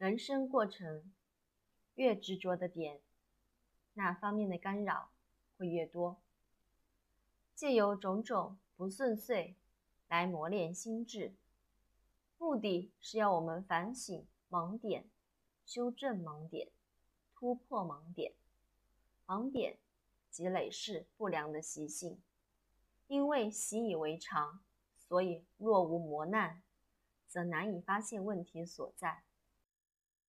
人生过程越执着的点那方面的干扰会越多。借由种种不顺遂来磨练心智目的是要我们反省盲点修正盲点突破盲点。盲点积累是不良的习性因为习以为常所以若无磨难则难以发现问题所在。